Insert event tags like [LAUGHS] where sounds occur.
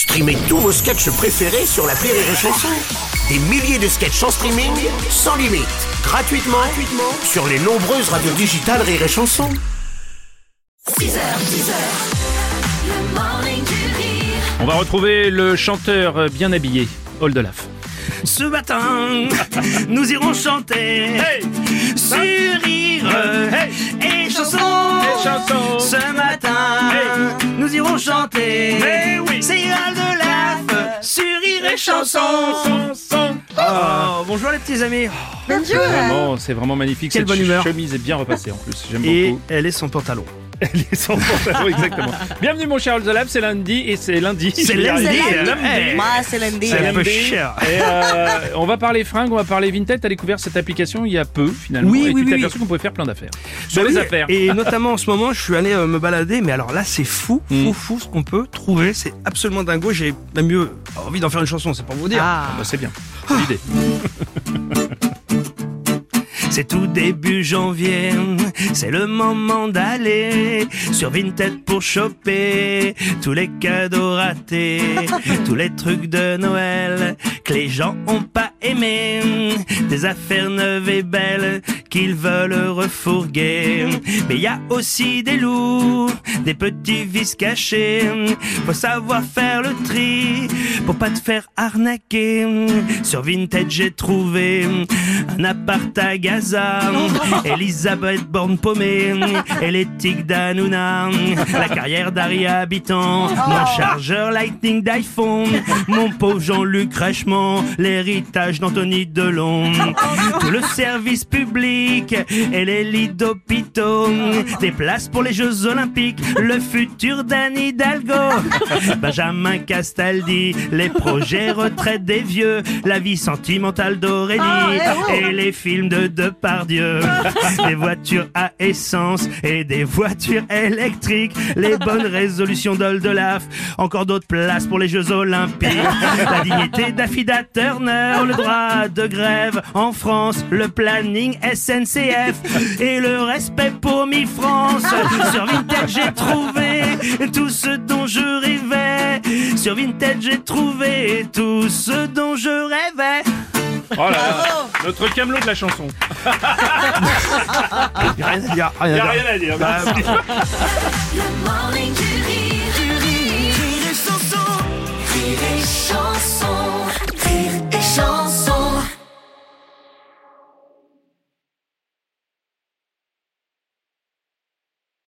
Streamez tous vos sketchs préférés sur la Rire et Chanson. Des milliers de sketchs en streaming, sans limite, gratuitement, gratuitement sur les nombreuses radios digitales Rire et Chanson. 6h, 10h, le morning du rire. On va retrouver le chanteur bien habillé, Oldelaf. Ce matin, nous irons chanter nous irons chanter. C'est Al de Laf sur rire et chanson. Oh, bonjour les petits amis. Vraiment, c'est vraiment magnifique. Quelle Cette bonne humeur. chemise est bien repassée en plus. J'aime Et beaucoup. elle est sans pantalon. Elle est sans pantalon, exactement. Bienvenue mon cher Oldelaf, c'est lundi et c'est lundi. C'est lundi. euh, eh, Moi, c'est lundi. C'est un peu lundi. cher. Et euh, on va parler fringues, on va parler Vinted. T'as découvert cette application il y a peu finalement. Oui, et oui, tu t'es oui, aperçu qu'on pouvait faire plein d'affaires. Sur Bah les oui, affaires. Et [LAUGHS] notamment en ce moment, je suis allé euh, me balader, mais alors là, c'est fou, fou, Mm. fou ce qu'on peut trouver. C'est absolument dingo. J'ai même mieux envie d'en faire une chanson, c'est pour vous dire. Ah, bah, c'est bien. C'est l'idée. [LAUGHS] C'est tout début janvier, c'est le moment d'aller sur Vinted pour choper tous les cadeaux ratés, [LAUGHS] tous les trucs de Noël que les gens ont pas aimé, des affaires neuves et belles qu'ils veulent refourguer. Mais il y a aussi des loups, des petits vices cachés, faut savoir faire le tri pour pas te faire arnaquer. Sur Vinted j'ai trouvé un appart à Gaza, Elisabeth Borne paumée, et tics d'Anouna, la carrière d'Aria Habitant, mon chargeur Lightning d'iPhone, mon pauvre Jean-Luc Rechement, l'héritage d'Anthony Delon, tout le service public et les lits d'hôpitaux, des places pour les Jeux Olympiques, le futur d'Anne Hidalgo, [LAUGHS] Benjamin Castaldi, les projets retraite des vieux, la vie sentimentale d'Aurélie. Et les films de Depardieu, [LAUGHS] des voitures à essence et des voitures électriques, les bonnes résolutions d'Oldelaf, encore d'autres places pour les Jeux Olympiques, la dignité d'Affida Turner, le droit de grève en France, le planning SNCF et le respect pour Mi France. Sur Vinted j'ai trouvé tout ce dont je rêvais. Sur Vinted j'ai trouvé tout ce dont je rêvais. Oh là là, notre camelot de la chanson. [LAUGHS] Y a rien à dire, rien à a dire. rien à dire. Bah, [LAUGHS] Le morning du